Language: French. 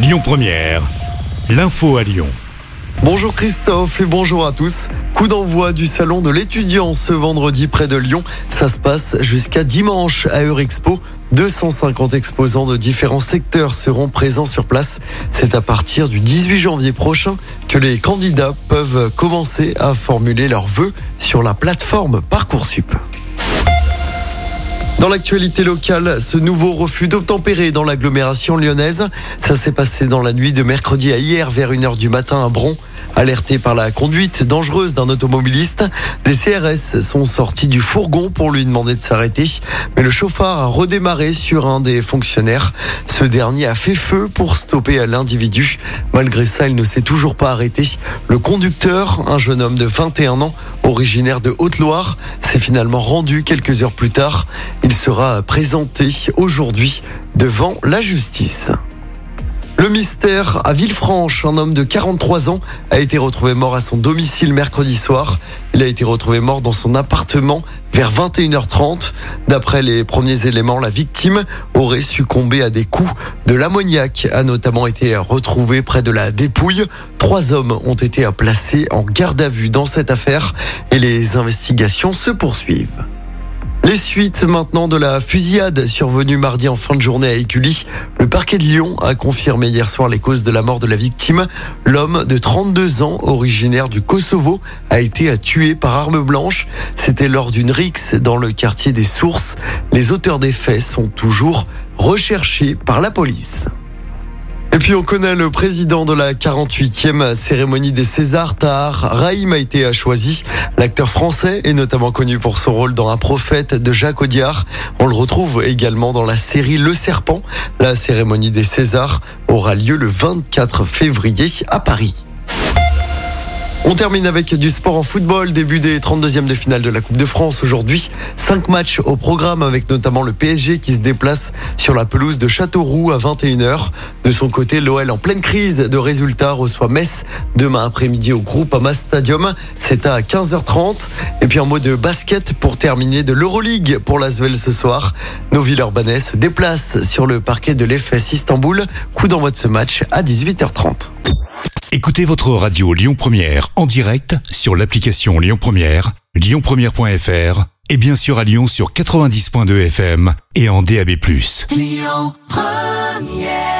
Lyon Première, l'info à Lyon. Bonjour Christophe et bonjour à tous. Coup d'envoi du salon de l'étudiant ce vendredi près de Lyon. Ça se passe jusqu'à dimanche à Eurexpo. 250 exposants de différents secteurs seront présents sur place. C'est à partir du 18 janvier prochain que les candidats peuvent commencer à formuler leurs vœux sur la plateforme Parcoursup. Dans l'actualité locale, ce nouveau refus d'obtempérer dans l'agglomération lyonnaise, ça s'est passé dans la nuit de mercredi à hier vers 1h du matin à Bron. Alerté par la conduite dangereuse d'un automobiliste, des CRS sont sortis du fourgon pour lui demander de s'arrêter. Mais le chauffard a redémarré sur un des fonctionnaires. Ce dernier a fait feu pour stopper l'individu. Malgré ça, il ne s'est toujours pas arrêté. Le conducteur, un jeune homme de 21 ans, originaire de Haute-Loire, s'est finalement rendu quelques heures plus tard. Il sera présenté aujourd'hui devant la justice. Le mystère à Villefranche, un homme de 43 ans a été retrouvé mort à son domicile mercredi soir. Il a été retrouvé mort dans son appartement vers 21h30. D'après les premiers éléments, la victime aurait succombé à des coups. De l'ammoniac a notamment été retrouvé près de la dépouille. Trois hommes ont été placés en garde à vue dans cette affaire et les investigations se poursuivent. Les suites maintenant de la fusillade survenue mardi en fin de journée à Écully. Le parquet de Lyon a confirmé hier soir les causes de la mort de la victime. L'homme de 32 ans, originaire du Kosovo, a été tué par arme blanche. C'était lors d'une rixe dans le quartier des Sources. Les auteurs des faits sont toujours recherchés par la police. Et puis on connaît le président de la 48e cérémonie des Césars, Tahar Rahim a été choisi. L'acteur français est notamment connu pour son rôle dans Un prophète de Jacques Audiard. On le retrouve également dans la série Le Serpent. La cérémonie des Césars aura lieu le 24 février à Paris. On termine avec du sport en football, début des 32e de finale de la Coupe de France aujourd'hui. Cinq matchs au programme avec notamment le PSG qui se déplace sur la pelouse de Châteauroux à 21h. De son côté, l'OL en pleine crise de résultats reçoit Metz demain après-midi au groupe Ama Stadium. C'est à 15h30. Et puis en mode de basket pour terminer de l'Euroleague pour l'Asvel ce soir. Nos Villeurbanais se déplacent sur le parquet de l'EFS Istanbul. Coup d'envoi de ce match à 18h30. Écoutez votre radio Lyon Première en direct sur l'application Lyon Première, lyonpremière.fr et bien sûr à Lyon sur 90.2 FM et en DAB+. Lyon Première